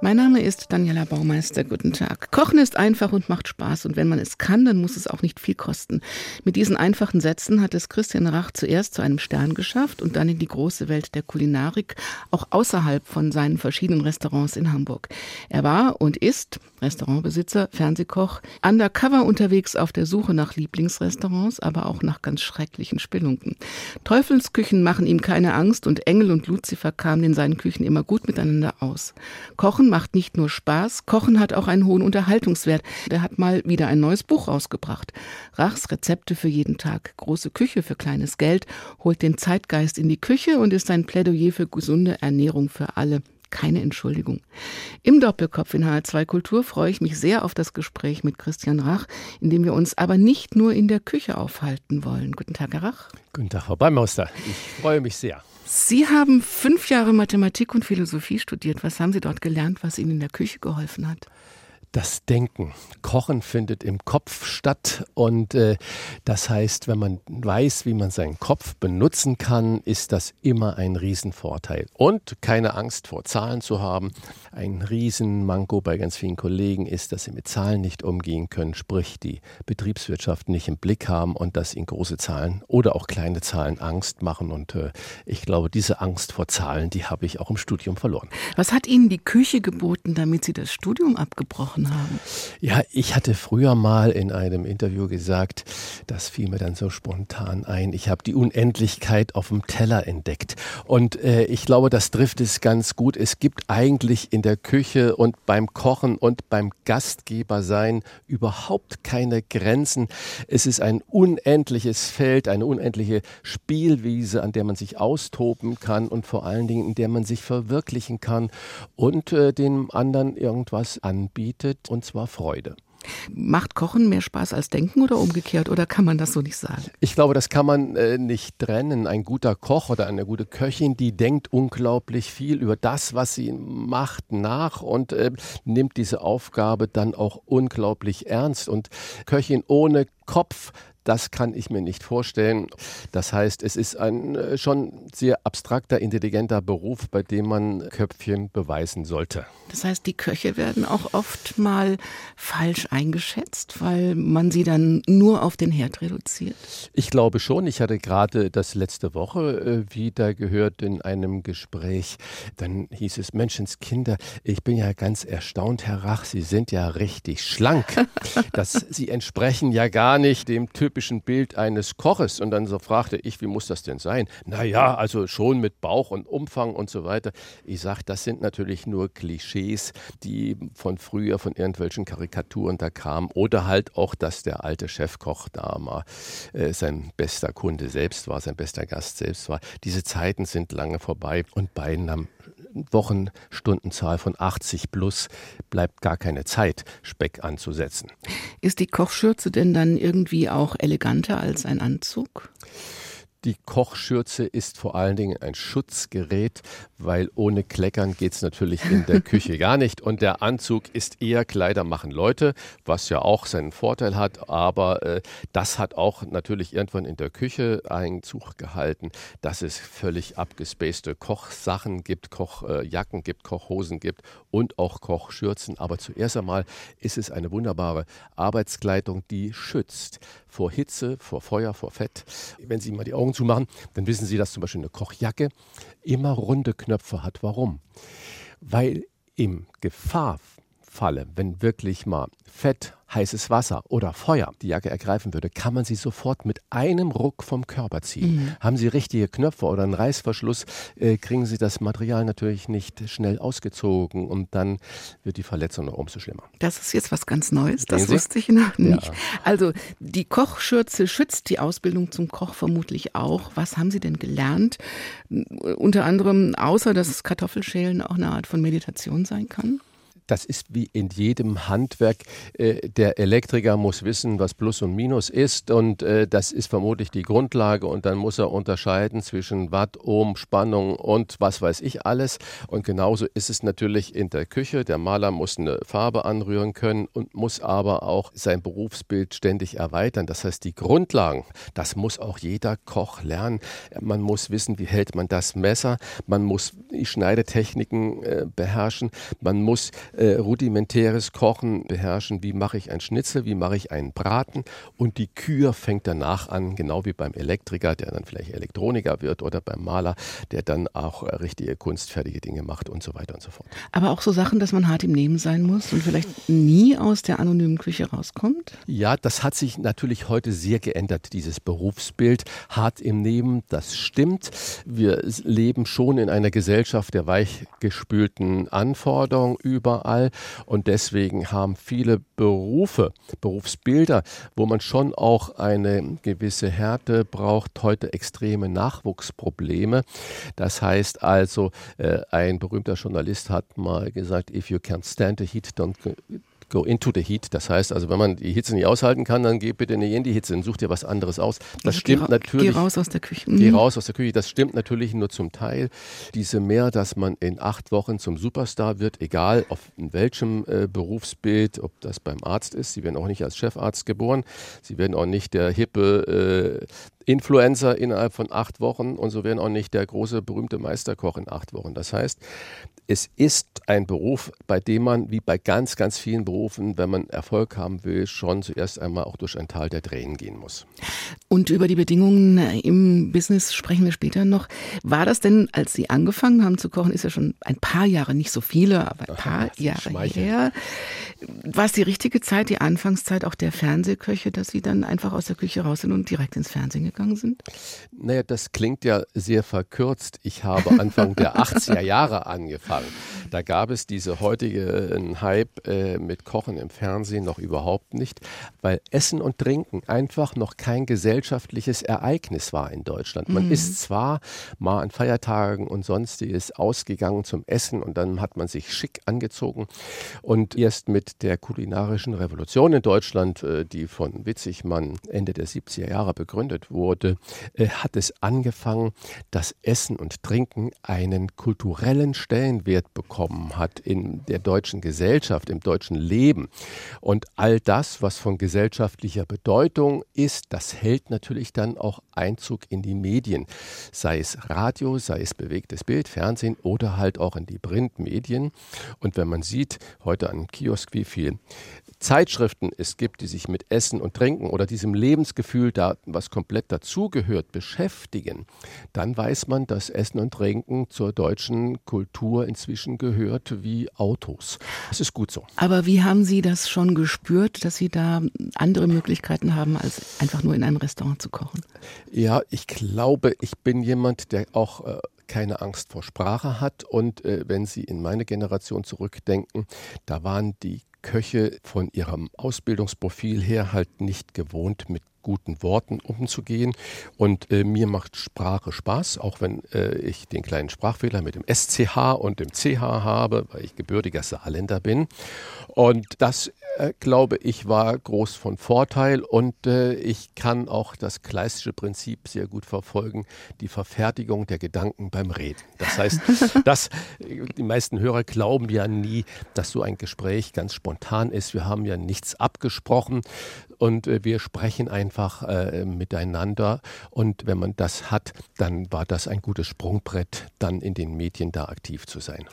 Mein Name ist Daniela Baumeister. Guten Tag. Kochen ist einfach und macht Spaß. Und wenn man es kann, dann muss es auch nicht viel kosten. Mit diesen einfachen Sätzen hat es Christian Rach zuerst zu einem Stern geschafft und dann in die große Welt der Kulinarik, auch außerhalb von seinen verschiedenen Restaurants in Hamburg. Er war und ist Restaurantbesitzer, Fernsehkoch, undercover unterwegs auf der Suche nach Lieblingsrestaurants, aber auch nach ganz schrecklichen Spelunken. Teufelsküchen machen ihm keine Angst und Engel und Luzifer kamen in seinen Küchen immer gut miteinander aus. Kochen macht nicht nur Spaß, Kochen hat auch einen hohen Unterhaltungswert. Er hat mal wieder ein neues Buch rausgebracht. Rachs Rezepte für jeden Tag. Große Küche für kleines Geld, holt den Zeitgeist in die Küche und ist ein Plädoyer für gesunde Ernährung für alle keine Entschuldigung. Im Doppelkopf in HR2 Kultur freue ich mich sehr auf das Gespräch mit Christian Rach, in dem wir uns aber nicht nur in der Küche aufhalten wollen. Guten Tag, Herr Rach. Guten Tag, Frau Beimauster. Ich freue mich sehr. Sie haben fünf Jahre Mathematik und Philosophie studiert. Was haben Sie dort gelernt, was Ihnen in der Küche geholfen hat? Das Denken. Kochen findet im Kopf statt und äh, das heißt, wenn man weiß, wie man seinen Kopf benutzen kann, ist das immer ein Riesenvorteil. Und keine Angst vor Zahlen zu haben. Ein Riesenmanko bei ganz vielen Kollegen ist, dass sie mit Zahlen nicht umgehen können, sprich die Betriebswirtschaft nicht im Blick haben und dass ihnen große Zahlen oder auch kleine Zahlen Angst machen. Und äh, ich glaube, diese Angst vor Zahlen, die habe ich auch im Studium verloren. Was hat Ihnen die Küche geboten, damit Sie das Studium abgebrochen gesprochen haben. Ja, ich hatte früher mal in einem Interview gesagt, das fiel mir dann so spontan ein, ich habe die Unendlichkeit auf dem Teller entdeckt. Und äh, ich glaube, das trifft es ganz gut. Es gibt eigentlich in der Küche und beim Kochen und beim Gastgeber sein überhaupt keine Grenzen. Es ist ein unendliches Feld, eine unendliche Spielwiese, an der man sich austoben kann und vor allen Dingen, in der man sich verwirklichen kann und äh, dem anderen irgendwas anbietet bedeutet, und zwar Freude. Macht Kochen mehr Spaß als Denken oder umgekehrt? Oder kann man das so nicht sagen? Ich glaube, das kann man äh, nicht trennen. Ein guter Koch oder eine gute Köchin, die denkt unglaublich viel über das, was sie macht, nach und äh, nimmt diese Aufgabe dann auch unglaublich ernst. Und Köchin ohne Kopf das kann ich mir nicht vorstellen. Das heißt, es ist ein äh, schon sehr abstrakter, intelligenter Beruf, bei dem man Köpfchen beweisen sollte. Das heißt, die Köche werden auch oft mal falsch eingeschätzt, weil man sie dann nur auf den Herd reduziert? Ich glaube schon. Ich hatte gerade das letzte Woche äh, wieder gehört in einem Gespräch. Dann hieß es, Menschenskinder, ich bin ja ganz erstaunt, Herr Rach, Sie sind ja richtig schlank. das, Sie entsprechen ja gar nicht dem Typ typischen Bild eines Koches. Und dann so fragte ich, wie muss das denn sein? Naja, also schon mit Bauch und Umfang und so weiter. Ich sage, das sind natürlich nur Klischees, die von früher, von irgendwelchen Karikaturen da kamen. Oder halt auch, dass der alte Chefkoch da mal äh, sein bester Kunde selbst war, sein bester Gast selbst war. Diese Zeiten sind lange vorbei und bei einer Wochenstundenzahl von 80 plus bleibt gar keine Zeit, Speck anzusetzen. Ist die Kochschürze denn dann irgendwie auch eleganter als ein Anzug? Die Kochschürze ist vor allen Dingen ein Schutzgerät, weil ohne Kleckern geht es natürlich in der Küche gar nicht. Und der Anzug ist eher Kleider machen Leute, was ja auch seinen Vorteil hat. Aber äh, das hat auch natürlich irgendwann in der Küche Einzug gehalten, dass es völlig abgespacete Kochsachen gibt, Kochjacken gibt, Kochhosen gibt und auch Kochschürzen. Aber zuerst einmal ist es eine wunderbare Arbeitskleidung, die schützt vor Hitze, vor Feuer, vor Fett. Wenn Sie mal die Augen zumachen, dann wissen Sie, dass zum Beispiel eine Kochjacke immer runde Knöpfe hat. Warum? Weil im Gefahrfalle, wenn wirklich mal Fett, heißes Wasser oder Feuer die Jacke ergreifen würde, kann man sie sofort mit einem Ruck vom Körper ziehen. Mhm. Haben Sie richtige Knöpfe oder einen Reißverschluss, äh, kriegen Sie das Material natürlich nicht schnell ausgezogen und dann wird die Verletzung noch umso schlimmer. Das ist jetzt was ganz Neues, das wusste ich noch nicht. Ja. Also die Kochschürze schützt die Ausbildung zum Koch vermutlich auch. Was haben Sie denn gelernt? Unter anderem, außer dass Kartoffelschälen auch eine Art von Meditation sein kann? Das ist wie in jedem Handwerk. Äh, der Elektriker muss wissen, was Plus und Minus ist und äh, das ist vermutlich die Grundlage und dann muss er unterscheiden zwischen Watt, Ohm, Spannung und was weiß ich alles. Und genauso ist es natürlich in der Küche. Der Maler muss eine Farbe anrühren können und muss aber auch sein Berufsbild ständig erweitern. Das heißt, die Grundlagen, das muss auch jeder Koch lernen. Man muss wissen, wie hält man das Messer. Man muss die Schneidetechniken äh, beherrschen. Man muss äh, rudimentäres Kochen beherrschen. Wie mache ich ein Schnitzel? Wie mache ich einen Braten? Und die Kür fängt danach an, genau wie beim Elektriker, der dann vielleicht Elektroniker wird oder beim Maler, der dann auch äh, richtige kunstfertige Dinge macht und so weiter und so fort. Aber auch so Sachen, dass man hart im Nehmen sein muss und vielleicht nie aus der anonymen Küche rauskommt? Ja, das hat sich natürlich heute sehr geändert, dieses Berufsbild. Hart im Nehmen, das stimmt. Wir leben schon in einer Gesellschaft der weichgespülten Anforderungen überall und deswegen haben viele Berufe, Berufsbilder, wo man schon auch eine gewisse Härte braucht, heute extreme Nachwuchsprobleme. Das heißt also, äh, ein berühmter Journalist hat mal gesagt, if you can't stand the heat, don't go into the heat. Das heißt also, wenn man die Hitze nicht aushalten kann, dann geh bitte nicht in die Hitze und such dir was anderes aus. Das Also stimmt geh, natürlich. Geh raus aus der Küche. Geh Mhm. raus aus der Küche. Das stimmt natürlich nur zum Teil. Diese mehr, dass man in acht Wochen zum Superstar wird, egal auf in welchem äh, Berufsbild, ob das beim Arzt ist. Sie werden auch nicht als Chefarzt geboren. Sie werden auch nicht der hippe äh, Influencer innerhalb von acht Wochen und so werden auch nicht der große berühmte Meisterkoch in acht Wochen. Das heißt, es ist ein Beruf, bei dem man, wie bei ganz, ganz vielen Berufen, wenn man Erfolg haben will, schon zuerst einmal auch durch ein Tal der Tränen gehen muss. Und über die Bedingungen äh, im Business sprechen wir später noch. War das denn, als Sie angefangen haben zu kochen, ist ja schon ein paar Jahre, nicht so viele, aber ein paar Sie Jahre schmeicheln. her. War es die richtige Zeit, die Anfangszeit auch der Fernsehköche, dass Sie dann einfach aus der Küche raus sind und direkt ins Fernsehen gegangen sind? Naja, das klingt ja sehr verkürzt. Ich habe Anfang der 80er Jahre angefangen. Da gab es diese heutige äh, Hype äh, mit Kochen im Fernsehen noch überhaupt nicht, weil Essen und Trinken einfach noch kein gesellschaftliches Ereignis war in Deutschland. Man ist zwar mal an Feiertagen und sonstiges ausgegangen zum Essen und dann hat man sich schick angezogen und erst mit der kulinarischen Revolution in Deutschland, äh, die von Witzigmann Ende der 70er Jahre begründet wurde, äh, hat es angefangen, dass Essen und Trinken einen kulturellen Stellenwert bekommen hat in der deutschen Gesellschaft, im deutschen Leben. Und all das, was von gesellschaftlicher Bedeutung ist, das hält natürlich dann auch Einzug in die Medien, sei es Radio, sei es bewegtes Bild, Fernsehen oder halt auch in die Printmedien. Und wenn man sieht, heute an Kiosk, wie viel Zeitschriften es gibt, die sich mit Essen und Trinken oder diesem Lebensgefühl, da was komplett dazugehört, beschäftigen, dann weiß man, dass Essen und Trinken zur deutschen Kultur inzwischen gehört wie Autos. Das ist gut so. Aber wie haben Sie das schon gespürt, dass Sie da andere Möglichkeiten haben, als einfach nur in einem Restaurant zu kochen? Ja, ich glaube, ich bin jemand, der auch äh, keine Angst vor Sprache hat. Und äh, wenn Sie in meine Generation zurückdenken, da waren die Köche von ihrem Ausbildungsprofil her halt nicht gewohnt, mit guten Worten umzugehen. Und äh, mir macht Sprache Spaß, auch wenn äh, ich den kleinen Sprachfehler mit dem SCH und dem CH habe, weil ich gebürtiger Saarländer bin. Und das, äh, glaube ich, war groß von Vorteil. Und äh, ich kann auch das Kleistische Prinzip sehr gut verfolgen, die Verfertigung der Gedanken beim Reden. Das heißt, dass die meisten Hörer glauben ja nie, dass so ein Gespräch ganz spontan ist. Wir haben ja nichts abgesprochen und äh, wir sprechen einfach äh, miteinander. Und wenn man das hat, dann war das ein gutes Sprungbrett, dann in den Medien da aktiv zu sein.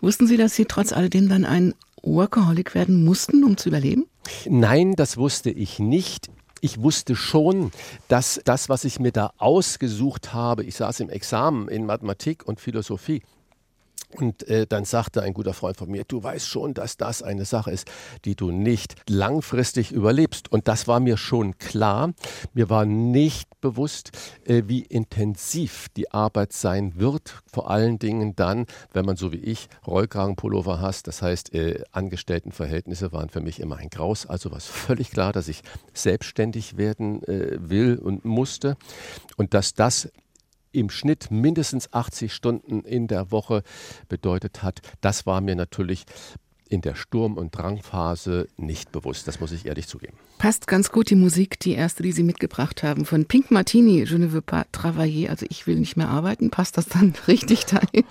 Wussten Sie, dass Sie trotz alledem dann ein Workaholic werden mussten, um zu überleben? Nein, das wusste ich nicht. Ich wusste schon, dass das, was ich mir da ausgesucht habe, ich saß im Examen in Mathematik und Philosophie, und äh, dann sagte ein guter Freund von mir, du weißt schon, dass das eine Sache ist, die du nicht langfristig überlebst. Und das war mir schon klar. Mir war nicht bewusst, äh, wie intensiv die Arbeit sein wird. Vor allen Dingen dann, wenn man so wie ich Rollkragenpullover hast. Das heißt, äh, Angestelltenverhältnisse waren für mich immer ein Graus. Also war es völlig klar, dass ich selbstständig werden äh, will und musste. Und dass das im Schnitt mindestens 80 Stunden in der Woche bedeutet hat, das war mir natürlich in der Sturm- und Drangphase nicht bewusst. Das muss ich ehrlich zugeben. Passt ganz gut die Musik, die erste, die Sie mitgebracht haben, von Pink Martini, Je ne veux pas travailler, also ich will nicht mehr arbeiten. Passt das dann richtig dahin?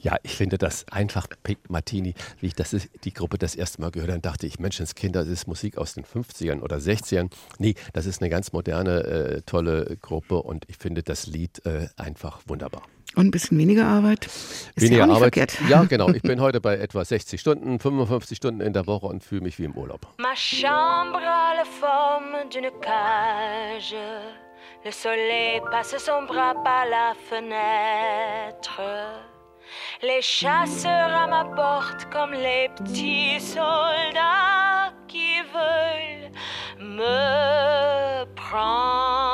Ja, ich finde das einfach Pink Martini, wie ich das die Gruppe das erste Mal gehört habe, dachte ich, Menschenskinder, das ist Musik aus den 50ern oder 60ern. Nee, das ist eine ganz moderne, äh, tolle Gruppe und ich finde das Lied äh, einfach wunderbar. Und ein bisschen weniger Arbeit. Ist weniger ja Arbeit. Verkehrt. Ja, genau. Ich bin heute bei etwa 60 Stunden, 55 Stunden in der Woche und fühle mich wie im Urlaub. Ma chambre a la forme d'une cage. Le soleil passe son bras par la fenêtre. Les chasseurs à ma porte comme les petits soldats qui veulent me prendre.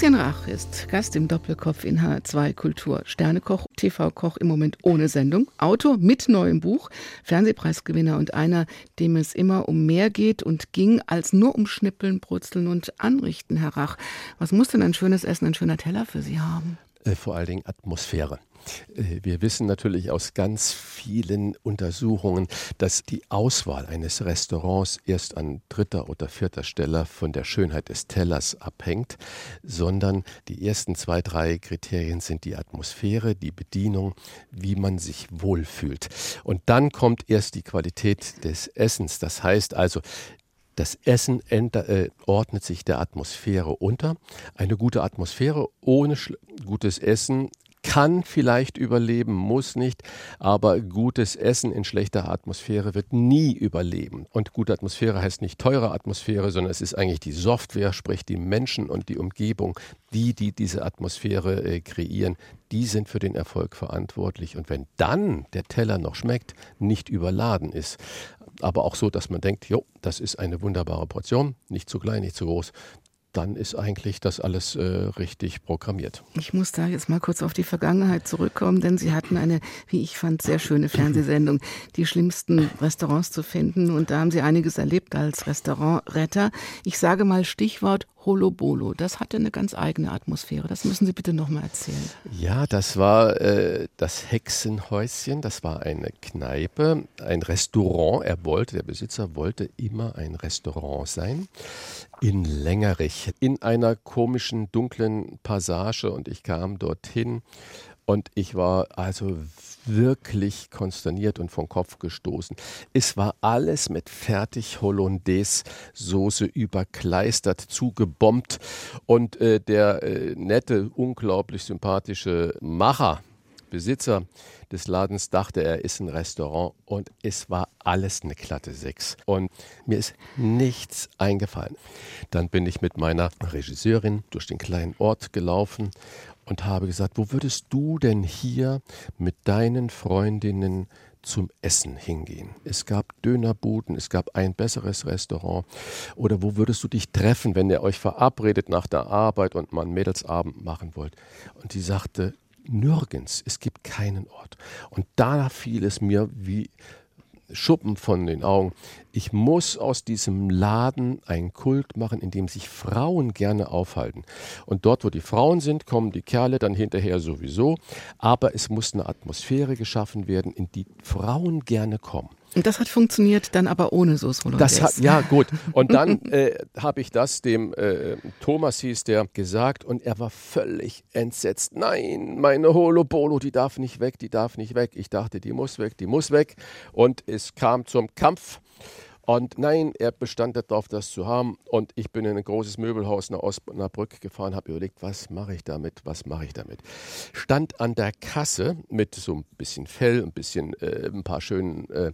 Christian Rach ist Gast im Doppelkopf in H2 Kultur. Sternekoch, TV-Koch im Moment ohne Sendung, Autor mit neuem Buch, Fernsehpreisgewinner und einer, dem es immer um mehr geht und ging als nur um Schnippeln, Brutzeln und Anrichten, Herr Rach. Was muss denn ein schönes Essen, ein schöner Teller für Sie haben? Äh, vor allen Dingen Atmosphäre. Äh, wir wissen natürlich aus ganz vielen Untersuchungen, dass die Auswahl eines Restaurants erst an dritter oder vierter Stelle von der Schönheit des Tellers abhängt, sondern die ersten zwei, drei Kriterien sind die Atmosphäre, die Bedienung, wie man sich wohlfühlt. Und dann kommt erst die Qualität des Essens. Das heißt also, das Essen äh, ordnet sich der Atmosphäre unter. Eine gute Atmosphäre ohne gutes Essen kann vielleicht überleben, muss nicht, aber gutes Essen in schlechter Atmosphäre wird nie überleben. Und gute Atmosphäre heißt nicht teure Atmosphäre, sondern es ist eigentlich die Software, sprich die Menschen und die Umgebung, die, die diese Atmosphäre äh, kreieren, die sind für den Erfolg verantwortlich. Und wenn dann der Teller noch schmeckt, nicht überladen ist, aber auch so, dass man denkt, jo, das ist eine wunderbare Portion, nicht zu klein, nicht zu groß, dann ist eigentlich das alles äh, richtig programmiert. Ich muss da jetzt mal kurz auf die Vergangenheit zurückkommen, denn Sie hatten eine, wie ich fand, sehr schöne Fernsehsendung, die schlimmsten Restaurants zu finden. Und da haben Sie einiges erlebt als Restaurantretter. Ich sage mal Stichwort Holobolo. Das hatte eine ganz eigene Atmosphäre. Das müssen Sie bitte nochmal erzählen. Ja, das war äh, das Hexenhäuschen. Das war eine Kneipe, ein Restaurant. Er wollte, der Besitzer wollte immer ein Restaurant sein. In Längerich, in einer komischen, dunklen Passage. Und ich kam dorthin und ich war also wirklich konsterniert und vom Kopf gestoßen. Es war alles mit fertig Hollandaise-Soße überkleistert, zugebombt. Und äh, der äh, nette, unglaublich sympathische Macher, Besitzer des Ladens dachte, er ist ein Restaurant und es war alles eine glatte Sechs. Und mir ist nichts eingefallen. Dann bin ich mit meiner Regisseurin durch den kleinen Ort gelaufen und habe gesagt, wo würdest du denn hier mit deinen Freundinnen zum Essen hingehen. Es gab Dönerbuden, es gab ein besseres Restaurant. Oder wo würdest du dich treffen, wenn ihr euch verabredet nach der Arbeit und mal einen Mädelsabend machen wollt? Und die sagte, nirgends, es gibt keinen Ort. Und da fiel es mir wie Schuppen von den Augen. Ich muss aus diesem Laden einen Kult machen, in dem sich Frauen gerne aufhalten. Und dort, wo die Frauen sind, kommen die Kerle dann hinterher sowieso. Aber es muss eine Atmosphäre geschaffen werden, in die Frauen gerne kommen. Und das hat funktioniert dann aber ohne Sauce Hollandaise. Das hat, ja, gut. Und dann äh, habe ich das dem äh, Thomas hieß der gesagt und er war völlig entsetzt. Nein, meine Holobolo, die darf nicht weg, die darf nicht weg. Ich dachte, die muss weg, die muss weg. Und es kam zum Kampf. Und nein, er bestand darauf, das zu haben. Und ich bin in ein großes Möbelhaus nach Osnabrück gefahren, habe überlegt, was mache ich damit, was mache ich damit. Stand an der Kasse mit so ein bisschen Fell, ein bisschen, äh, ein paar schönen äh,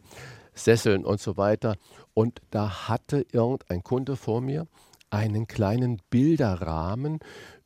Sesseln und so weiter. Und da hatte irgendein Kunde vor mir einen kleinen Bilderrahmen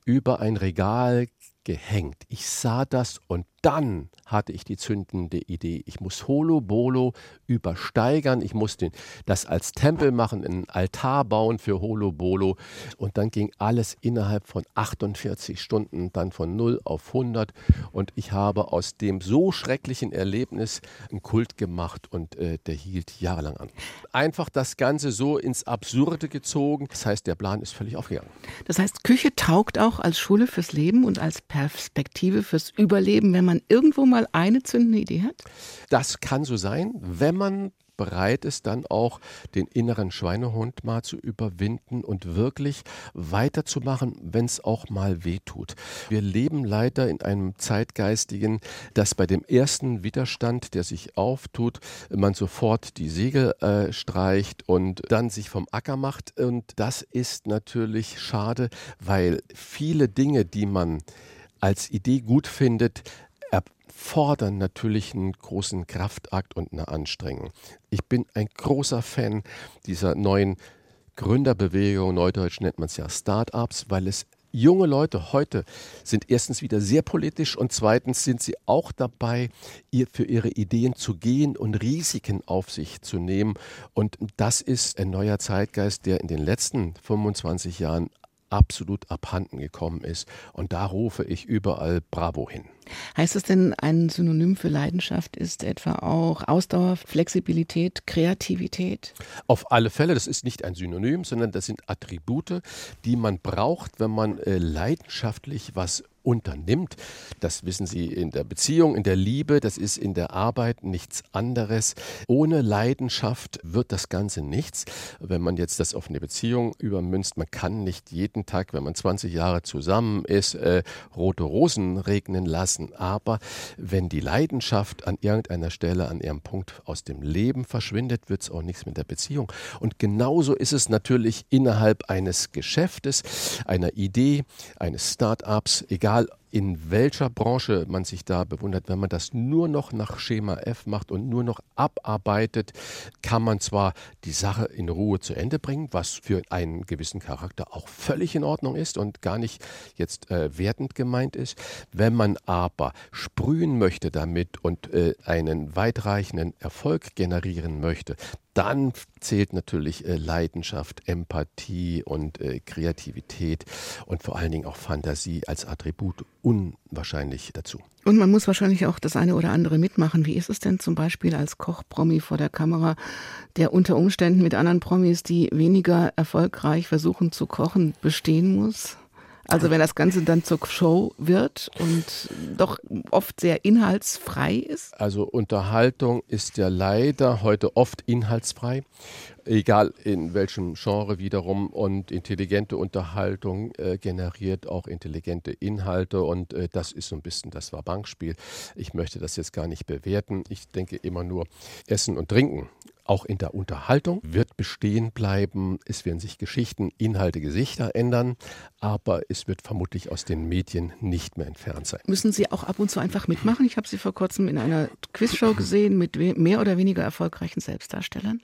über ein Regal gehängt. Ich sah das und dann hatte ich die zündende Idee. Ich muss Holo Bolo übersteigern. Ich muss den, das als Tempel machen, einen Altar bauen für Holo Bolo. Und dann ging alles innerhalb von 48 Stunden, dann von 0 auf 100. Und ich habe aus dem so schrecklichen Erlebnis einen Kult gemacht und äh, der hielt jahrelang an. Einfach das Ganze so ins Absurde gezogen. Das heißt, der Plan ist völlig aufgegangen. Das heißt, Küche taugt auch als Schule fürs Leben und als Perspektive fürs Überleben, wenn man irgendwo mal eine zündende Idee hat? Das kann so sein, wenn man bereit ist, dann auch den inneren Schweinehund mal zu überwinden und wirklich weiterzumachen, wenn es auch mal wehtut. Wir leben leider in einem zeitgeistigen, dass bei dem ersten Widerstand, der sich auftut, man sofort die Segel äh, streicht und dann sich vom Acker macht. Und das ist natürlich schade, weil viele Dinge, die man als Idee gut findet, erfordern natürlich einen großen Kraftakt und eine Anstrengung. Ich bin ein großer Fan dieser neuen Gründerbewegung, neudeutsch nennt man es ja Startups, weil es junge Leute heute sind erstens wieder sehr politisch und zweitens sind sie auch dabei, ihr für ihre Ideen zu gehen und Risiken auf sich zu nehmen. Und das ist ein neuer Zeitgeist, der in den letzten 25 Jahren absolut abhanden gekommen ist. Und da rufe ich überall Bravo hin. Heißt es denn, ein Synonym für Leidenschaft ist etwa auch Ausdauer, Flexibilität, Kreativität? Auf alle Fälle, das ist nicht ein Synonym, sondern das sind Attribute, die man braucht, wenn man äh, leidenschaftlich was unternimmt. Das wissen Sie in der Beziehung, in der Liebe, das ist in der Arbeit nichts anderes. Ohne Leidenschaft wird das Ganze nichts. Wenn man jetzt das auf eine Beziehung übermünzt, man kann nicht jeden Tag, wenn man 20 Jahre zusammen ist, äh, rote Rosen regnen lassen. Aber wenn die Leidenschaft an irgendeiner Stelle, an ihrem Punkt aus dem Leben verschwindet, wird es auch nichts mit der Beziehung. Und genauso ist es natürlich innerhalb eines Geschäftes, einer Idee, eines Start-ups, egal egal in welcher Branche man sich da bewundert, wenn man das nur noch nach Schema F macht und nur noch abarbeitet, kann man zwar die Sache in Ruhe zu Ende bringen, was für einen gewissen Charakter auch völlig in Ordnung ist und gar nicht jetzt äh, wertend gemeint ist. Wenn man aber sprühen möchte damit und äh, einen weitreichenden Erfolg generieren möchte, dann zählt natürlich äh, Leidenschaft, Empathie und äh, Kreativität und vor allen Dingen auch Fantasie als Attribut unwahrscheinlich dazu. Und man muss wahrscheinlich auch das eine oder andere mitmachen. Wie ist es denn zum Beispiel als Koch-Promi vor der Kamera, der unter Umständen mit anderen Promis, die weniger erfolgreich versuchen zu kochen, bestehen muss? Also wenn das Ganze dann zur Show wird und doch oft sehr inhaltsfrei ist? Also Unterhaltung ist ja leider heute oft inhaltsfrei, egal in welchem Genre wiederum. Und intelligente Unterhaltung äh, generiert auch intelligente Inhalte und äh, das ist so ein bisschen das war Bankspiel. Ich möchte das jetzt gar nicht bewerten. Ich denke immer nur Essen und Trinken auch in der Unterhaltung wird bestehen bleiben. Es werden sich Geschichten, Inhalte, Gesichter ändern, aber es wird vermutlich aus den Medien nicht mehr entfernt sein. Müssen Sie auch ab und zu einfach mitmachen? Ich habe Sie vor kurzem in einer Quizshow gesehen mit mehr oder weniger erfolgreichen Selbstdarstellern.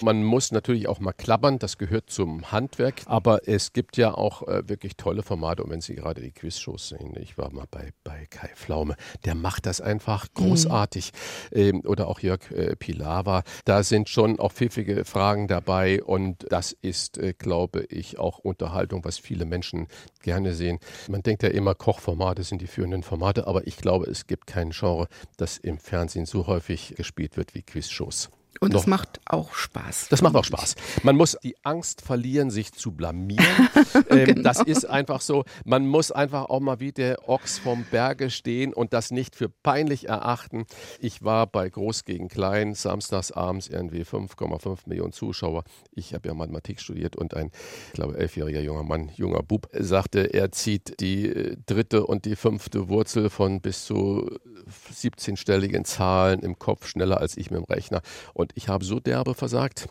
Man muss natürlich auch mal klappern, das gehört zum Handwerk, aber es gibt ja auch äh, wirklich tolle Formate und wenn Sie gerade die Quizshows sehen, ich war mal bei, bei Kai Flaume, der macht das einfach mhm. großartig mhm. ähm, oder auch Jörg äh, Pilawa, da sind schon auch pfiffige Fragen dabei und das ist, äh, glaube ich, auch Unterhaltung, was viele Menschen gerne sehen. Man denkt ja immer, Kochformate sind die führenden Formate, aber ich glaube, es gibt kein Genre, das im Fernsehen so häufig gespielt wird wie Quizshows. Und es macht auch Spaß. Das macht auch Spaß. Man muss die Angst verlieren, sich zu blamieren. ähm, genau. Das ist einfach so. Man muss einfach auch mal wie der Ochs vom Berge stehen und das nicht für peinlich erachten. Ich war bei Groß gegen Klein, samstags abends irgendwie 5,5 Millionen Zuschauer. Ich habe ja Mathematik studiert und ein, ich glaube, elfjähriger junger Mann, junger Bub, sagte, er zieht die äh, dritte und die fünfte Wurzel von bis zu 17-stelligen Zahlen im Kopf schneller als ich mit dem Rechner. Und ich habe so derbe versagt.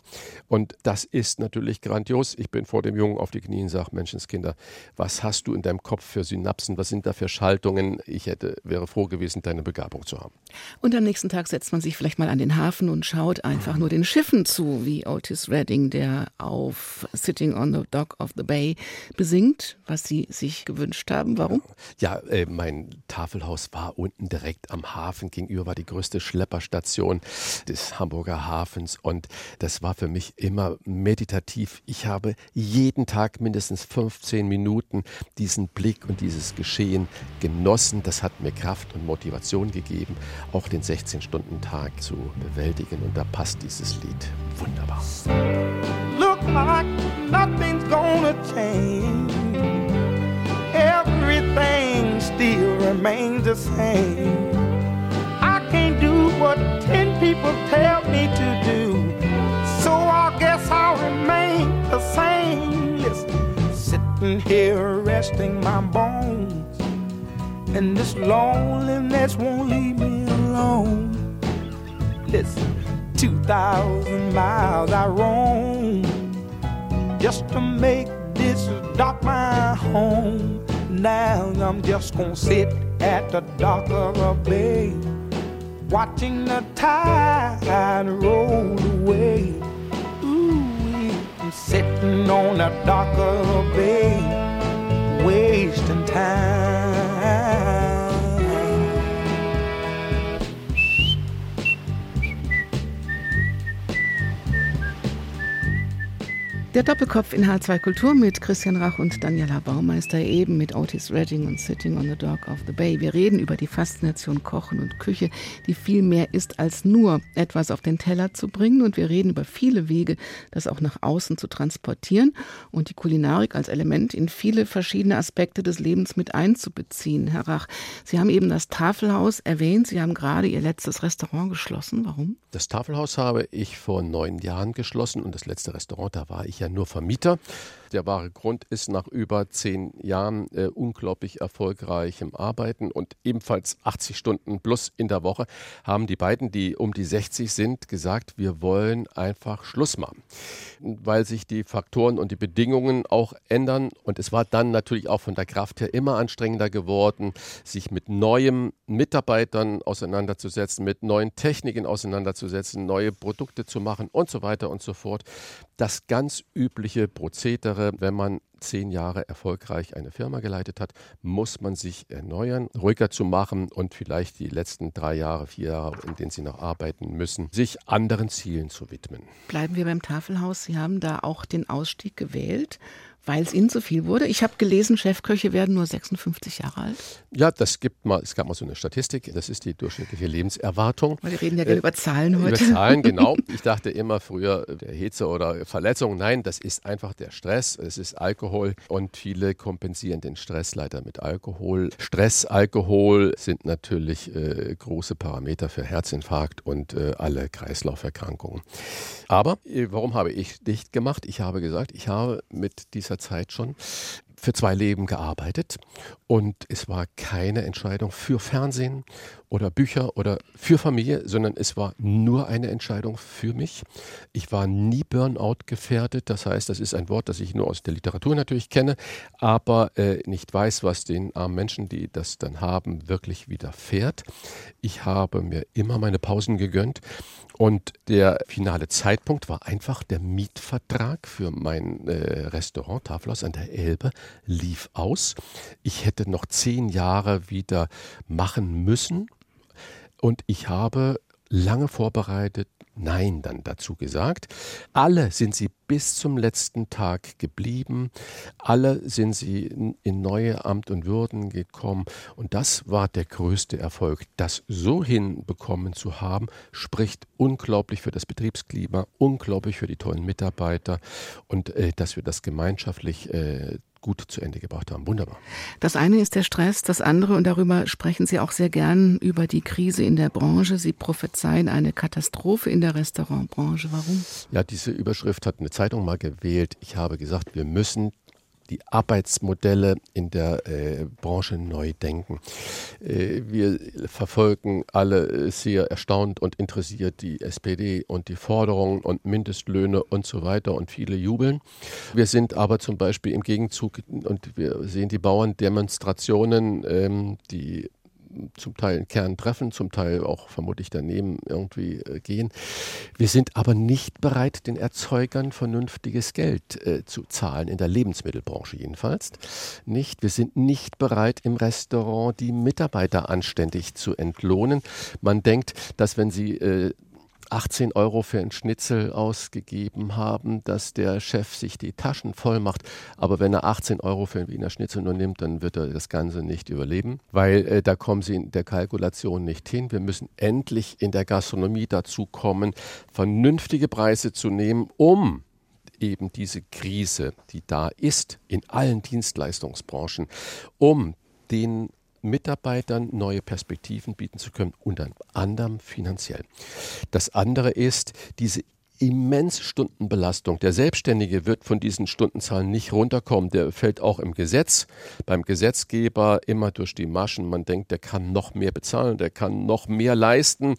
Und das ist natürlich grandios. Ich bin vor dem Jungen auf die Knie und sage, Menschenskinder, was hast du in deinem Kopf für Synapsen? Was sind da für Schaltungen? Ich hätte, wäre froh gewesen, deine Begabung zu haben. Und am nächsten Tag setzt man sich vielleicht mal an den Hafen und schaut einfach nur den Schiffen zu, wie Otis Redding, der auf Sitting on the Dock of the Bay besingt, was Sie sich gewünscht haben. Warum? Ja, äh, mein Tafelhaus war unten direkt am Hafen. Gegenüber war die größte Schlepperstation des Hamburger Hafens und das war für mich immer meditativ. Ich habe jeden Tag mindestens 15 Minuten diesen Blick und dieses Geschehen genossen. Das hat mir Kraft und Motivation gegeben, auch den 16-Stunden-Tag zu bewältigen und da passt dieses Lied wunderbar. Look like nothing's gonna change. Everything still remains the same. I can't do what people tell me to do. So I guess I'll remain the same. Listen, sitting here resting my bones. And this loneliness won't leave me alone. Listen, 2,000 miles I roam just to make this dock my home. Now I'm just gonna sit at the dock of a bay, watching the tide roll away. Ooh, I'm sitting on a bay, wasting time. Der Doppelkopf in H2 Kultur mit Christian Rach und Daniela Baumeister, eben mit Otis Redding und Sitting on the Dock of the Bay. Wir reden über die Faszination Kochen und Küche, die viel mehr ist als nur etwas auf den Teller zu bringen. Und wir reden über viele Wege, das auch nach außen zu transportieren und die Kulinarik als Element in viele verschiedene Aspekte des Lebens mit einzubeziehen. Herr Rach, Sie haben eben das Tafelhaus erwähnt. Sie haben gerade Ihr letztes Restaurant geschlossen. Warum? Das Tafelhaus habe ich vor neun Jahren geschlossen und das letzte Restaurant, da war ich ja nur Vermieter. Der wahre Grund ist nach über zehn Jahren äh, unglaublich erfolgreichem Arbeiten und ebenfalls 80 Stunden plus in der Woche haben die beiden, die um die 60 sind, gesagt, wir wollen einfach Schluss machen, weil sich die Faktoren und die Bedingungen auch ändern. Und es war dann natürlich auch von der Kraft her immer anstrengender geworden, sich mit neuen Mitarbeitern auseinanderzusetzen, mit neuen Techniken auseinanderzusetzen, neue Produkte zu machen und so weiter und so fort. Das ganz übliche Prozedere, wenn man zehn Jahre erfolgreich eine Firma geleitet hat, muss man sich erneuern, ruhiger zu machen und vielleicht die letzten drei Jahre, vier Jahre, in denen Sie noch arbeiten müssen, sich anderen Zielen zu widmen. Bleiben wir beim Tafelhaus. Sie haben da auch den Ausstieg gewählt weil es ihnen zu viel wurde. Ich habe gelesen, Chefköche werden nur 56 Jahre alt. Ja, das gibt mal, es gab mal so eine Statistik, das ist die durchschnittliche Lebenserwartung. Weil wir reden ja äh, über Zahlen heute. Über Zahlen, genau. Ich dachte immer früher, der Hitze oder Verletzung, nein, das ist einfach der Stress, es ist Alkohol und viele kompensieren den Stress leider mit Alkohol. Stress, Alkohol sind natürlich äh, große Parameter für Herzinfarkt und äh, alle Kreislauferkrankungen. Aber äh, warum habe ich dicht gemacht? Ich habe gesagt, ich habe mit dieser Zeit schon für zwei Leben gearbeitet und es war keine Entscheidung für Fernsehen oder Bücher oder für Familie, sondern es war nur eine Entscheidung für mich. Ich war nie Burnout gefährdet, das heißt, das ist ein Wort, das ich nur aus der Literatur natürlich kenne, aber äh, nicht weiß, was den armen Menschen, die das dann haben, wirklich widerfährt. Ich habe mir immer meine Pausen gegönnt und der finale Zeitpunkt war einfach der Mietvertrag für mein äh, Restaurant Tafelhaus an der Elbe lief aus. Ich hätte noch zehn Jahre wieder machen müssen. Und ich habe lange vorbereitet, Nein dann dazu gesagt. Alle sind sie bis zum letzten Tag geblieben. Alle sind sie in neue Amt und Würden gekommen. Und das war der größte Erfolg. Das so hinbekommen zu haben, spricht unglaublich für das Betriebsklima, unglaublich für die tollen Mitarbeiter und äh, dass wir das gemeinschaftlich äh, gut zu Ende gebracht haben. Wunderbar. Das eine ist der Stress, das andere, und darüber sprechen Sie auch sehr gern, über die Krise in der Branche. Sie prophezeien eine Katastrophe in der Restaurantbranche. Warum? Ja, diese Überschrift hat eine Zeitung mal gewählt. Ich habe gesagt, wir müssen die Arbeitsmodelle in der äh, Branche neu denken. Äh, wir verfolgen alle sehr erstaunt und interessiert die SPD und die Forderungen und Mindestlöhne und so weiter und viele jubeln. Wir sind aber zum Beispiel im Gegenzug und wir sehen die Bauerndemonstrationen, ähm, die zum Teil in Kern treffen, zum Teil auch vermutlich daneben irgendwie äh, gehen. Wir sind aber nicht bereit, den Erzeugern vernünftiges Geld äh, zu zahlen, in der Lebensmittelbranche jedenfalls nicht. Wir sind nicht bereit, im Restaurant die Mitarbeiter anständig zu entlohnen. Man denkt, dass wenn sie äh, 18 Euro für ein Schnitzel ausgegeben haben, dass der Chef sich die Taschen voll macht. Aber wenn er 18 Euro für ein Wiener Schnitzel nur nimmt, dann wird er das Ganze nicht überleben, weil äh, da kommen sie in der Kalkulation nicht hin. Wir müssen endlich in der Gastronomie dazu kommen, vernünftige Preise zu nehmen, um eben diese Krise, die da ist in allen Dienstleistungsbranchen, um den Mitarbeitern neue Perspektiven bieten zu können, unter anderem finanziell. Das andere ist diese immense Stundenbelastung. Der Selbstständige wird von diesen Stundenzahlen nicht runterkommen. Der fällt auch im Gesetz, beim Gesetzgeber immer durch die Maschen. Man denkt, der kann noch mehr bezahlen, der kann noch mehr leisten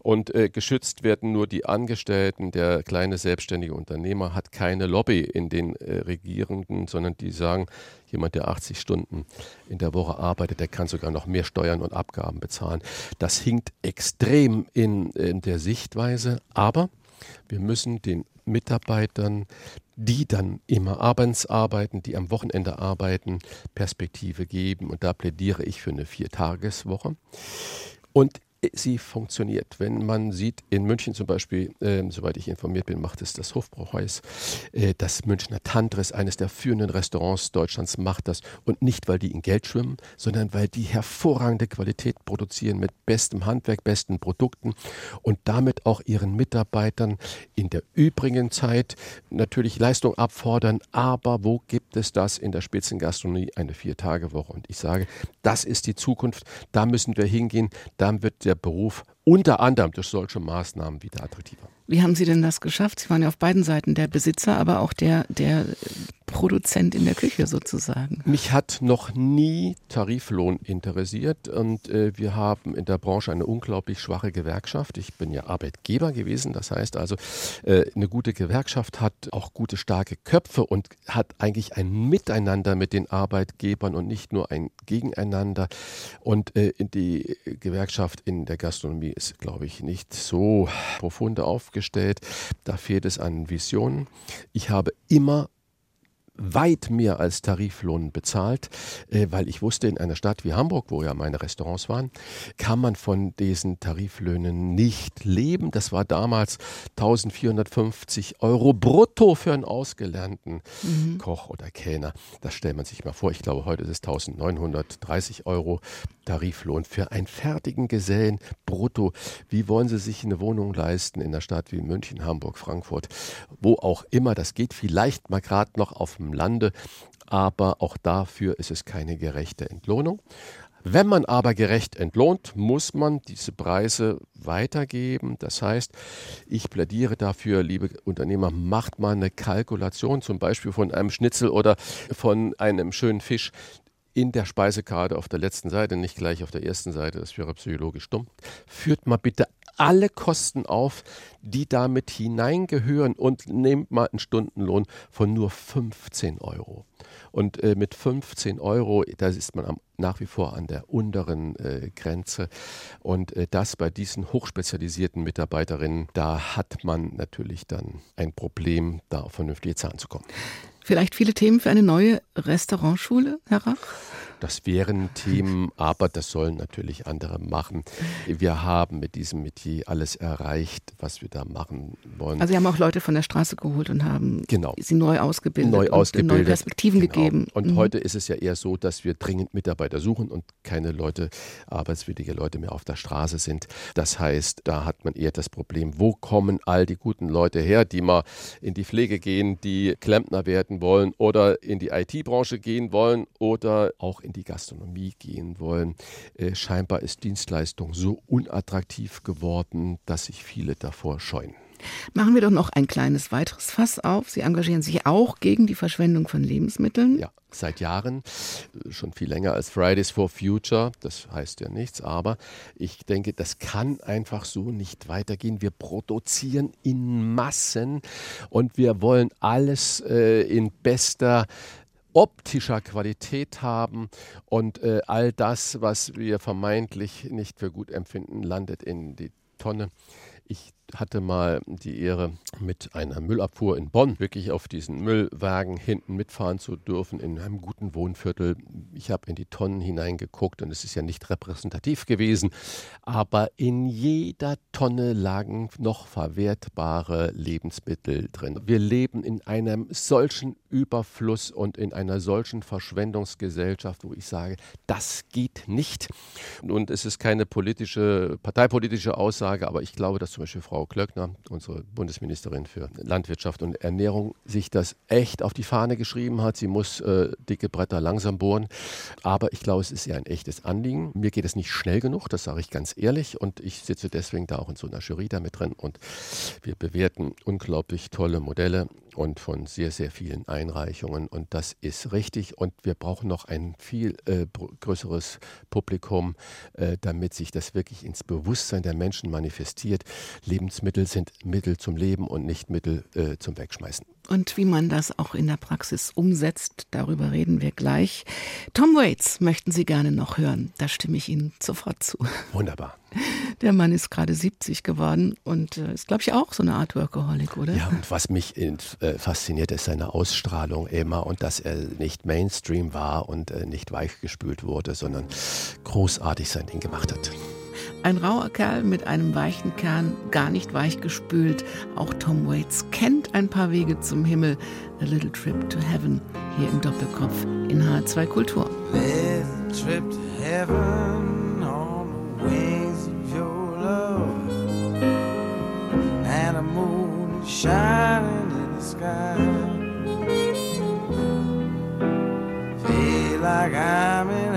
und äh, geschützt werden nur die Angestellten. Der kleine selbstständige Unternehmer hat keine Lobby in den äh, Regierenden, sondern die sagen, jemand, der 80 Stunden in der Woche arbeitet, der kann sogar noch mehr Steuern und Abgaben bezahlen. Das hinkt extrem in, in der Sichtweise, aber wir müssen den Mitarbeitern, die dann immer abends arbeiten, die am Wochenende arbeiten, Perspektive geben. Und da plädiere ich für eine Viertageswoche. Und sie funktioniert. Wenn man sieht, in München zum Beispiel, äh, soweit ich informiert bin, macht es das Hofbrauhaus, äh, das Münchner Tantris, eines der führenden Restaurants Deutschlands, macht das. Und nicht, weil die in Geld schwimmen, sondern weil die hervorragende Qualität produzieren mit bestem Handwerk, besten Produkten und damit auch ihren Mitarbeitern in der übrigen Zeit natürlich Leistung abfordern. Aber wo gibt es das in der Spitzengastronomie? Eine Vier-Tage-Woche. Und ich sage, das ist die Zukunft. Da müssen wir hingehen. Dann wird der der Beruf unter anderem durch solche Maßnahmen wieder attraktiver. Wie haben Sie denn das geschafft? Sie waren ja auf beiden Seiten der Besitzer, aber auch der, der Produzent in der Küche sozusagen. Mich hat noch nie Tariflohn interessiert und äh, wir haben in der Branche eine unglaublich schwache Gewerkschaft. Ich bin ja Arbeitgeber gewesen, das heißt also, äh, eine gute Gewerkschaft hat auch gute, starke Köpfe und hat eigentlich ein Miteinander mit den Arbeitgebern und nicht nur ein Gegeneinander. Und äh, die Gewerkschaft in der Gastronomie ist, glaube ich, nicht so profunde auf aufgestellt. Da fehlt es an Visionen. Ich habe immer weit mehr als Tariflohn bezahlt, äh, weil ich wusste, in einer Stadt wie Hamburg, wo ja meine Restaurants waren, kann man von diesen Tariflöhnen nicht leben. Das war damals 1450 Euro brutto für einen ausgelernten mhm. Koch oder Kellner. Das stellt man sich mal vor. Ich glaube, heute ist es 1930 Euro Tariflohn für einen fertigen Gesellen brutto. Wie wollen Sie sich eine Wohnung leisten in einer Stadt wie München, Hamburg, Frankfurt, wo auch immer? Das geht vielleicht mal gerade noch auf dem Lande, aber auch dafür ist es keine gerechte Entlohnung. Wenn man aber gerecht entlohnt, muss man diese Preise weitergeben. Das heißt, ich plädiere dafür, liebe Unternehmer, macht mal eine Kalkulation, zum Beispiel von einem Schnitzel oder von einem schönen Fisch in der Speisekarte auf der letzten Seite, nicht gleich auf der ersten Seite, das wäre psychologisch dumm. Führt mal bitte alle Kosten auf, die damit hineingehören und nehmt mal einen Stundenlohn von nur 15 Euro. Und äh, mit 15 Euro, da ist man am, nach wie vor an der unteren äh, Grenze. Und äh, das bei diesen hochspezialisierten Mitarbeiterinnen, da hat man natürlich dann ein Problem, da auf vernünftige Zahlen zu kommen. Vielleicht viele Themen für eine neue Restaurantschule, Herr Rach? Das wären Themen, aber das sollen natürlich andere machen. Wir haben mit diesem Metier alles erreicht, was wir da machen wollen. Also Sie haben auch Leute von der Straße geholt und haben genau. sie neu ausgebildet, neu ausgebildet. neue Perspektiven genau. gegeben. Und mhm. heute ist es ja eher so, dass wir dringend Mitarbeiter suchen und keine Leute, arbeitswillige Leute mehr auf der Straße sind. Das heißt, da hat man eher das Problem, wo kommen all die guten Leute her, die mal in die Pflege gehen, die Klempner werden wollen oder in die IT-Branche gehen wollen oder auch in die Gastronomie gehen wollen. Äh, scheinbar ist Dienstleistung so unattraktiv geworden, dass sich viele davor scheuen. Machen wir doch noch ein kleines weiteres Fass auf. Sie engagieren sich auch gegen die Verschwendung von Lebensmitteln. Ja, seit Jahren, schon viel länger als Fridays for Future. Das heißt ja nichts, aber ich denke, das kann einfach so nicht weitergehen. Wir produzieren in Massen und wir wollen alles äh, in bester optischer Qualität haben und äh, all das, was wir vermeintlich nicht für gut empfinden, landet in die Tonne. Ich hatte mal die Ehre, mit einer Müllabfuhr in Bonn wirklich auf diesen Müllwagen hinten mitfahren zu dürfen in einem guten Wohnviertel. Ich habe in die Tonnen hineingeguckt und es ist ja nicht repräsentativ gewesen, aber in jeder Tonne lagen noch verwertbare Lebensmittel drin. Wir leben in einem solchen Überfluss und in einer solchen Verschwendungsgesellschaft, wo ich sage, das geht nicht. Und es ist keine politische, parteipolitische Aussage, aber ich glaube, dass zum Beispiel Frau Frau Klöckner, unsere Bundesministerin für Landwirtschaft und Ernährung, sich das echt auf die Fahne geschrieben hat. Sie muss äh, dicke Bretter langsam bohren. Aber ich glaube, es ist ihr ein echtes Anliegen. Mir geht es nicht schnell genug, das sage ich ganz ehrlich. Und ich sitze deswegen da auch in so einer Jury da mit drin. Und wir bewerten unglaublich tolle Modelle und von sehr, sehr vielen Einreichungen. Und das ist richtig. Und wir brauchen noch ein viel äh, größeres Publikum, äh, damit sich das wirklich ins Bewusstsein der Menschen manifestiert. Lebensmittel sind Mittel zum Leben und nicht Mittel äh, zum Wegschmeißen. Und wie man das auch in der Praxis umsetzt, darüber reden wir gleich. Tom Waits möchten Sie gerne noch hören. Da stimme ich Ihnen sofort zu. Wunderbar. Der Mann ist gerade 70 geworden und äh, ist, glaube ich, auch so eine Art Workaholic, oder? Ja, und was mich in, äh, fasziniert, ist seine Ausstrahlung immer und dass er nicht Mainstream war und äh, nicht weichgespült wurde, sondern großartig sein Ding gemacht hat. Ein rauer Kerl mit einem weichen Kern, gar nicht weichgespült. Auch Tom Waits kennt ein paar Wege zum Himmel. A Little Trip to Heaven hier im Doppelkopf in H2 Kultur. Little trip to heaven on the wings shining in the sky. Feel like I'm in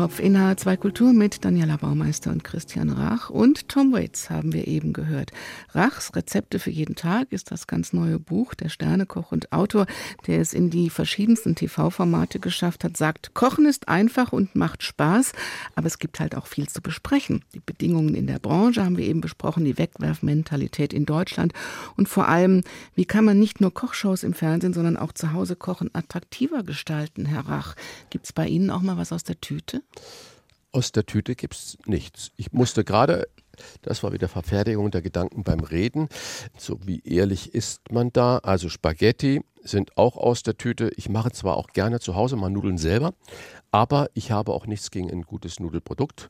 Doppelkopf in H2 Kultur mit Daniela Baumeister und Christian Rach und Tom Waits haben wir eben gehört. Rachs Rezepte für jeden Tag ist das ganz neue Buch. Der Sternekoch und Autor, der es in die verschiedensten TV-Formate geschafft hat, sagt, Kochen ist einfach und macht Spaß, aber es gibt halt auch viel zu besprechen. Die Bedingungen in der Branche haben wir eben besprochen, die Wegwerfmentalität in Deutschland und vor allem, wie kann man nicht nur Kochshows im Fernsehen, sondern auch zu Hause kochen attraktiver gestalten, Herr Rach? Gibt es bei Ihnen auch mal was aus der? Tüte? Aus der Tüte gibt es nichts. Ich musste gerade, das war wieder Verfertigung der Gedanken beim Reden. So wie ehrlich ist man da? Also Spaghetti sind auch aus der Tüte. Ich mache zwar auch gerne zu Hause mal Nudeln selber, aber ich habe auch nichts gegen ein gutes Nudelprodukt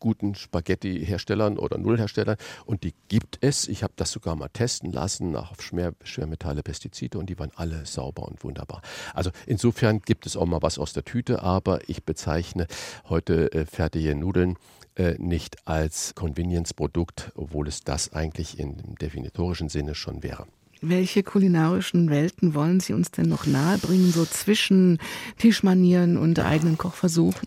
guten Spaghetti-Herstellern oder Nullherstellern und die gibt es. Ich habe das sogar mal testen lassen nach Schwer, Schwermetalle, Pestizide und die waren alle sauber und wunderbar. Also insofern gibt es auch mal was aus der Tüte, aber ich bezeichne heute äh, fertige Nudeln äh, nicht als Convenience-Produkt, obwohl es das eigentlich im definitorischen Sinne schon wäre. Welche kulinarischen Welten wollen Sie uns denn noch nahebringen, so zwischen Tischmanieren und eigenen Kochversuchen?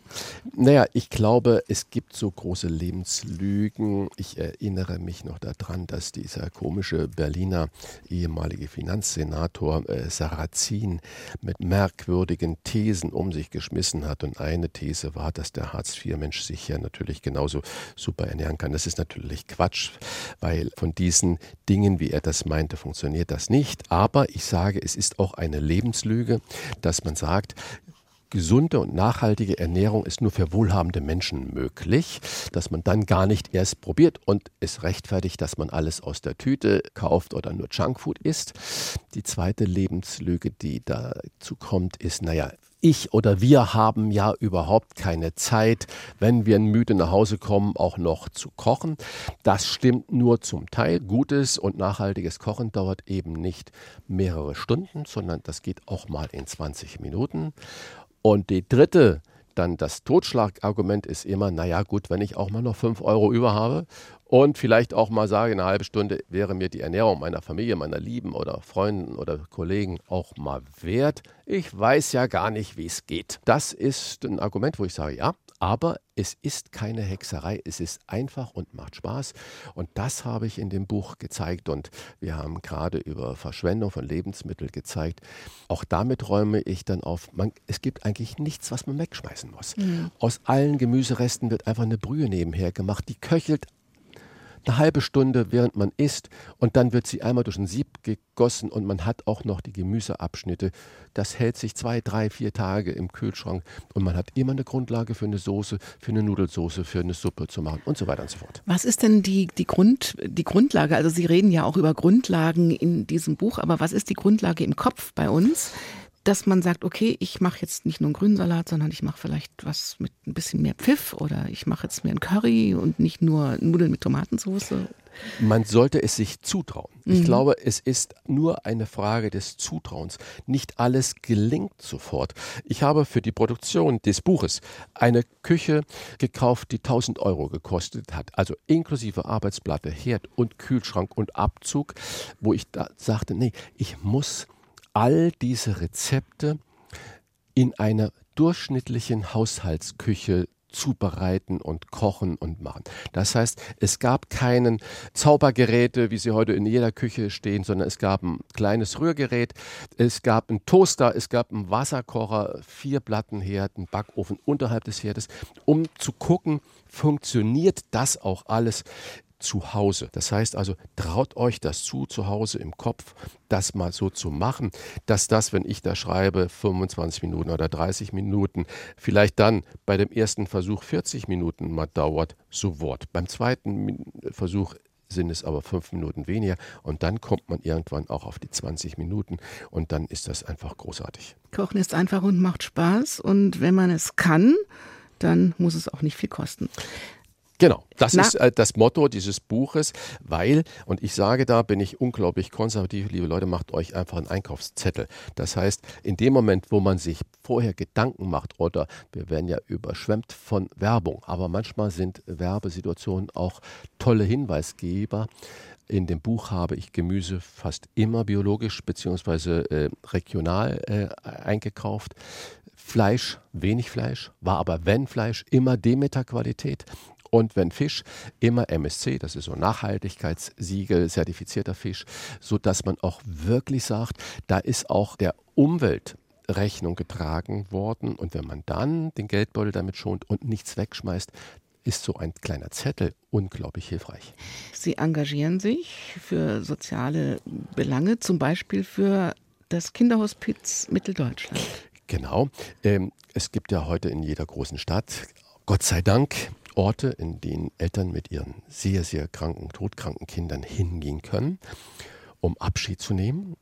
Naja, ich glaube, es gibt so große Lebenslügen. Ich erinnere mich noch daran, dass dieser komische Berliner ehemalige Finanzsenator äh, Sarrazin mit merkwürdigen Thesen um sich geschmissen hat. Und eine These war, dass der Hartz-IV-Mensch sich ja natürlich genauso super ernähren kann. Das ist natürlich Quatsch, weil von diesen Dingen, wie er das meinte, funktioniert funktioniert das nicht. Aber ich sage, es ist auch eine Lebenslüge, dass man sagt, gesunde und nachhaltige Ernährung ist nur für wohlhabende Menschen möglich, dass man dann gar nicht erst probiert und es rechtfertigt, dass man alles aus der Tüte kauft oder nur Junkfood isst. Die zweite Lebenslüge, die dazu kommt, ist, naja, ich oder wir haben ja überhaupt keine Zeit, wenn wir müde nach Hause kommen, auch noch zu kochen. Das stimmt nur zum Teil. Gutes und nachhaltiges Kochen dauert eben nicht mehrere Stunden, sondern das geht auch mal in 20 Minuten. Und die dritte dann das Totschlagargument ist immer, naja gut, wenn ich auch mal noch 5 Euro über habe und vielleicht auch mal sage, eine halbe Stunde wäre mir die Ernährung meiner Familie, meiner Lieben oder Freunden oder Kollegen auch mal wert. Ich weiß ja gar nicht, wie es geht. Das ist ein Argument, wo ich sage, ja, aber es ist keine Hexerei, es ist einfach und macht Spaß. Und das habe ich in dem Buch gezeigt. Und wir haben gerade über Verschwendung von Lebensmitteln gezeigt. Auch damit räume ich dann auf, man, es gibt eigentlich nichts, was man wegschmeißen muss. Mhm. Aus allen Gemüseresten wird einfach eine Brühe nebenher gemacht. Die köchelt eine halbe Stunde, während man isst und dann wird sie einmal durch ein Sieb gegossen und man hat auch noch die Gemüseabschnitte. Das hält sich zwei, drei, vier Tage im Kühlschrank und man hat immer eine Grundlage für eine Soße, für eine Nudelsoße, für eine Suppe zu machen und so weiter und so fort. Was ist denn die, die, Grund, die Grundlage? Also Sie reden ja auch über Grundlagen in diesem Buch, aber was ist die Grundlage im Kopf bei uns? Dass man sagt, okay, ich mache jetzt nicht nur einen Grünsalat, sondern ich mache vielleicht was mit ein bisschen mehr Pfiff oder ich mache jetzt mehr einen Curry und nicht nur Nudeln mit Tomatensauce. Man sollte es sich zutrauen. Ich mhm. glaube, es ist nur eine Frage des Zutrauens. Nicht alles gelingt sofort. Ich habe für die Produktion des Buches eine Küche gekauft, die 1000 Euro gekostet hat. Also inklusive Arbeitsplatte, Herd und Kühlschrank und Abzug, wo ich da sagte, nee, ich muss all diese Rezepte in einer durchschnittlichen Haushaltsküche zubereiten und kochen und machen. Das heißt, es gab keinen Zaubergeräte, wie sie heute in jeder Küche stehen, sondern es gab ein kleines Rührgerät, es gab einen Toaster, es gab einen Wasserkocher, vier Plattenherd, einen Backofen unterhalb des Herdes, um zu gucken, funktioniert das auch alles zu Hause. Das heißt also, traut euch das zu, zu Hause im Kopf, das mal so zu machen, dass das, wenn ich da schreibe, 25 Minuten oder 30 Minuten, vielleicht dann bei dem ersten Versuch 40 Minuten mal dauert, so Wort. Beim zweiten Versuch sind es aber fünf Minuten weniger und dann kommt man irgendwann auch auf die 20 Minuten und dann ist das einfach großartig. Kochen ist einfach und macht Spaß und wenn man es kann, dann muss es auch nicht viel kosten. Genau, das Na, ist äh, das Motto dieses Buches, weil, und ich sage da, bin ich unglaublich konservativ, liebe Leute, macht euch einfach einen Einkaufszettel. Das heißt, in dem Moment, wo man sich vorher Gedanken macht oder wir werden ja überschwemmt von Werbung, aber manchmal sind Werbesituationen auch tolle Hinweisgeber. In dem Buch habe ich Gemüse fast immer biologisch bzw. Äh, regional äh, eingekauft. Fleisch, wenig Fleisch, war aber wenn Fleisch immer Demeter-Qualität. Und wenn Fisch, immer MSC, das ist so Nachhaltigkeitssiegel, zertifizierter Fisch, sodass man auch wirklich sagt, da ist auch der Umwelt Rechnung getragen worden. Und wenn man dann den Geldbeutel damit schont und nichts wegschmeißt, ist so ein kleiner Zettel unglaublich hilfreich. Sie engagieren sich für soziale Belange, zum Beispiel für das Kinderhospiz Mitteldeutschland. Genau. Ähm, es gibt ja heute in jeder großen Stadt, Gott sei Dank, Orte, in denen Eltern mit ihren sehr, sehr kranken, todkranken Kindern hingehen können, um Abschied zu nehmen.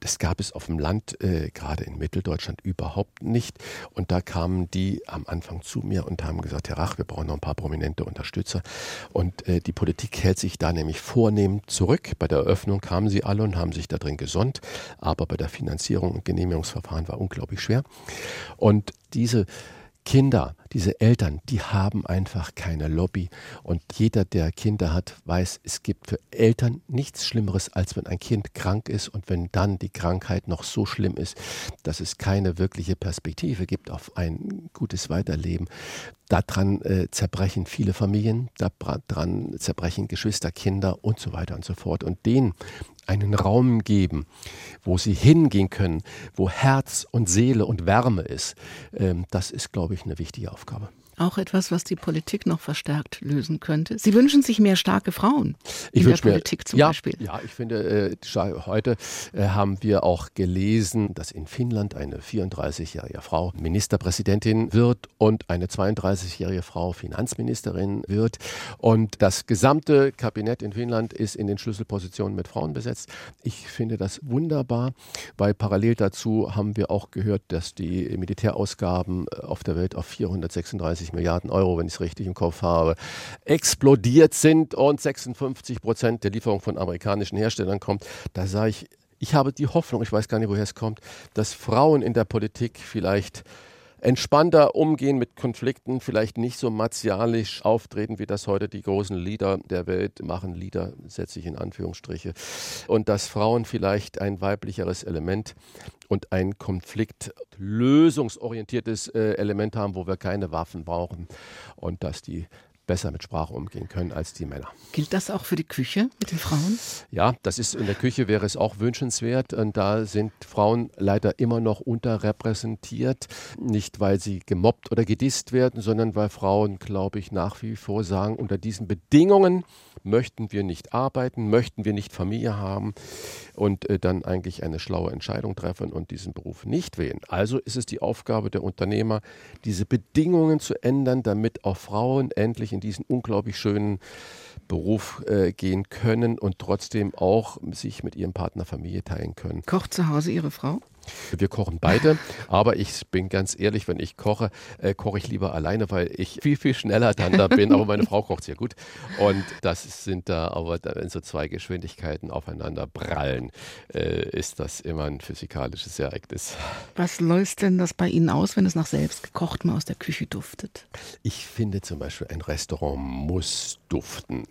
Das gab es auf dem Land, äh, gerade in Mitteldeutschland, überhaupt nicht. Und da kamen die am Anfang zu mir und haben gesagt, Herr Rach, wir brauchen noch ein paar prominente Unterstützer. Und äh, die Politik hält sich da nämlich vornehm zurück. Bei der Eröffnung kamen sie alle und haben sich da drin gesonnt. Aber bei der Finanzierung und Genehmigungsverfahren war unglaublich schwer. Und diese Kinder, diese Eltern, die haben einfach keine Lobby. Und jeder, der Kinder hat, weiß, es gibt für Eltern nichts Schlimmeres, als wenn ein Kind krank ist und wenn dann die Krankheit noch so schlimm ist, dass es keine wirkliche Perspektive gibt auf ein gutes Weiterleben. Daran äh, zerbrechen viele Familien, daran zerbrechen Geschwister, Kinder und so weiter und so fort. Und denen einen Raum geben, wo sie hingehen können, wo Herz und Seele und Wärme ist, ähm, das ist, glaube ich, eine wichtige Aufgabe. Aufgabe. Auch etwas, was die Politik noch verstärkt lösen könnte. Sie wünschen sich mehr starke Frauen ich in der Politik zum ja, Beispiel. Ja, ich finde, äh, heute äh, haben wir auch gelesen, dass in Finnland eine 34-jährige Frau Ministerpräsidentin wird und eine 32-jährige Frau Finanzministerin wird. Und das gesamte Kabinett in Finnland ist in den Schlüsselpositionen mit Frauen besetzt. Ich finde das wunderbar, weil parallel dazu haben wir auch gehört, dass die Militärausgaben äh, auf der Welt auf 436 Milliarden Euro, wenn ich es richtig im Kopf habe, explodiert sind und 56 Prozent der Lieferung von amerikanischen Herstellern kommt. Da sage ich, ich habe die Hoffnung, ich weiß gar nicht, woher es kommt, dass Frauen in der Politik vielleicht entspannter umgehen mit Konflikten, vielleicht nicht so martialisch auftreten, wie das heute die großen Leader der Welt machen. Leader setze ich in Anführungsstriche. Und dass Frauen vielleicht ein weiblicheres Element und ein konfliktlösungsorientiertes äh, Element haben, wo wir keine Waffen brauchen und dass die besser mit Sprache umgehen können als die Männer. Gilt das auch für die Küche mit den Frauen? Ja, das ist in der Küche wäre es auch wünschenswert. Und da sind Frauen leider immer noch unterrepräsentiert. Nicht, weil sie gemobbt oder gedisst werden, sondern weil Frauen, glaube ich, nach wie vor sagen, unter diesen Bedingungen möchten wir nicht arbeiten, möchten wir nicht Familie haben und äh, dann eigentlich eine schlaue Entscheidung treffen und diesen Beruf nicht wählen. Also ist es die Aufgabe der Unternehmer, diese Bedingungen zu ändern, damit auch Frauen endlich in diesen unglaublich schönen Beruf äh, gehen können und trotzdem auch sich mit ihrem Partner Familie teilen können. Kocht zu Hause Ihre Frau? Wir kochen beide, aber ich bin ganz ehrlich, wenn ich koche, äh, koche ich lieber alleine, weil ich viel, viel schneller dann da bin. Aber meine Frau kocht sehr gut. Und das sind da, aber wenn so zwei Geschwindigkeiten aufeinander prallen, äh, ist das immer ein physikalisches Ereignis. Was löst denn das bei Ihnen aus, wenn es nach selbst gekochtem aus der Küche duftet? Ich finde zum Beispiel, ein Restaurant muss duften.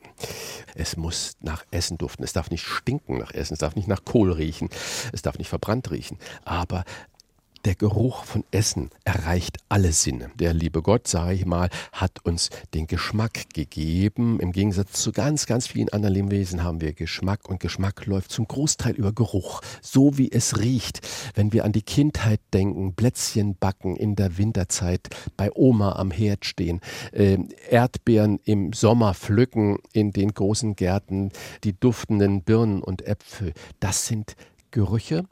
Es muss nach Essen duften. Es darf nicht stinken nach Essen. Es darf nicht nach Kohl riechen. Es darf nicht verbrannt riechen aber der Geruch von Essen erreicht alle Sinne. Der liebe Gott, sage ich mal, hat uns den Geschmack gegeben. Im Gegensatz zu ganz, ganz vielen anderen Lebewesen haben wir Geschmack und Geschmack läuft zum Großteil über Geruch. So wie es riecht, wenn wir an die Kindheit denken, Plätzchen backen in der Winterzeit, bei Oma am Herd stehen, äh, Erdbeeren im Sommer pflücken in den großen Gärten, die duftenden Birnen und Äpfel. Das sind Gerüche,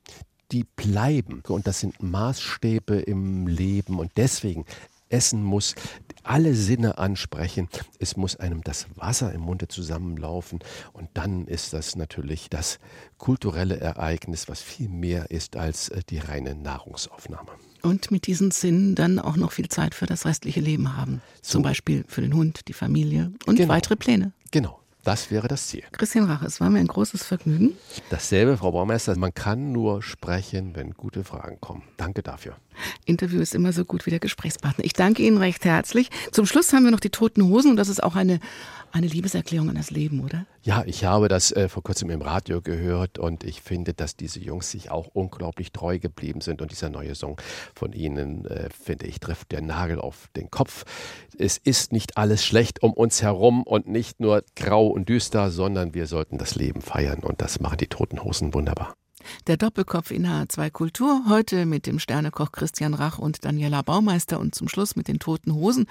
die bleiben. Und das sind Maßstäbe im Leben. Und deswegen, Essen muss alle Sinne ansprechen. Es muss einem das Wasser im Munde zusammenlaufen. Und dann ist das natürlich das kulturelle Ereignis, was viel mehr ist als äh, die reine Nahrungsaufnahme. Und mit diesen Sinnen dann auch noch viel Zeit für das restliche Leben haben. So. Zum Beispiel für den Hund, die Familie und genau. weitere Pläne. Genau. Das wäre das Ziel. Christian Rach, es war mir ein großes Vergnügen. Dasselbe, Frau Baumeister. Man kann nur sprechen, wenn gute Fragen kommen. Danke dafür. Interview ist immer so gut wie der Gesprächspartner. Ich danke Ihnen recht herzlich. Zum Schluss haben wir noch die Toten Hosen und das ist auch eine, eine Liebeserklärung an das Leben, oder? Ja, ich habe das äh, vor kurzem im Radio gehört und ich finde, dass diese Jungs sich auch unglaublich treu geblieben sind und dieser neue Song von ihnen, äh, finde ich, trifft der Nagel auf den Kopf. Es ist nicht alles schlecht um uns herum und nicht nur grau und düster, sondern wir sollten das Leben feiern und das machen die Toten Hosen wunderbar. Der Doppelkopf in H2 Kultur, heute mit dem Sternekoch Christian Rach und Daniela Baumeister und zum Schluss mit den Toten Hosen.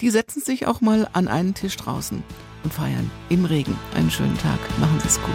Die setzen sich auch mal an einen Tisch draußen und feiern im Regen. Einen schönen Tag, machen Sie es gut.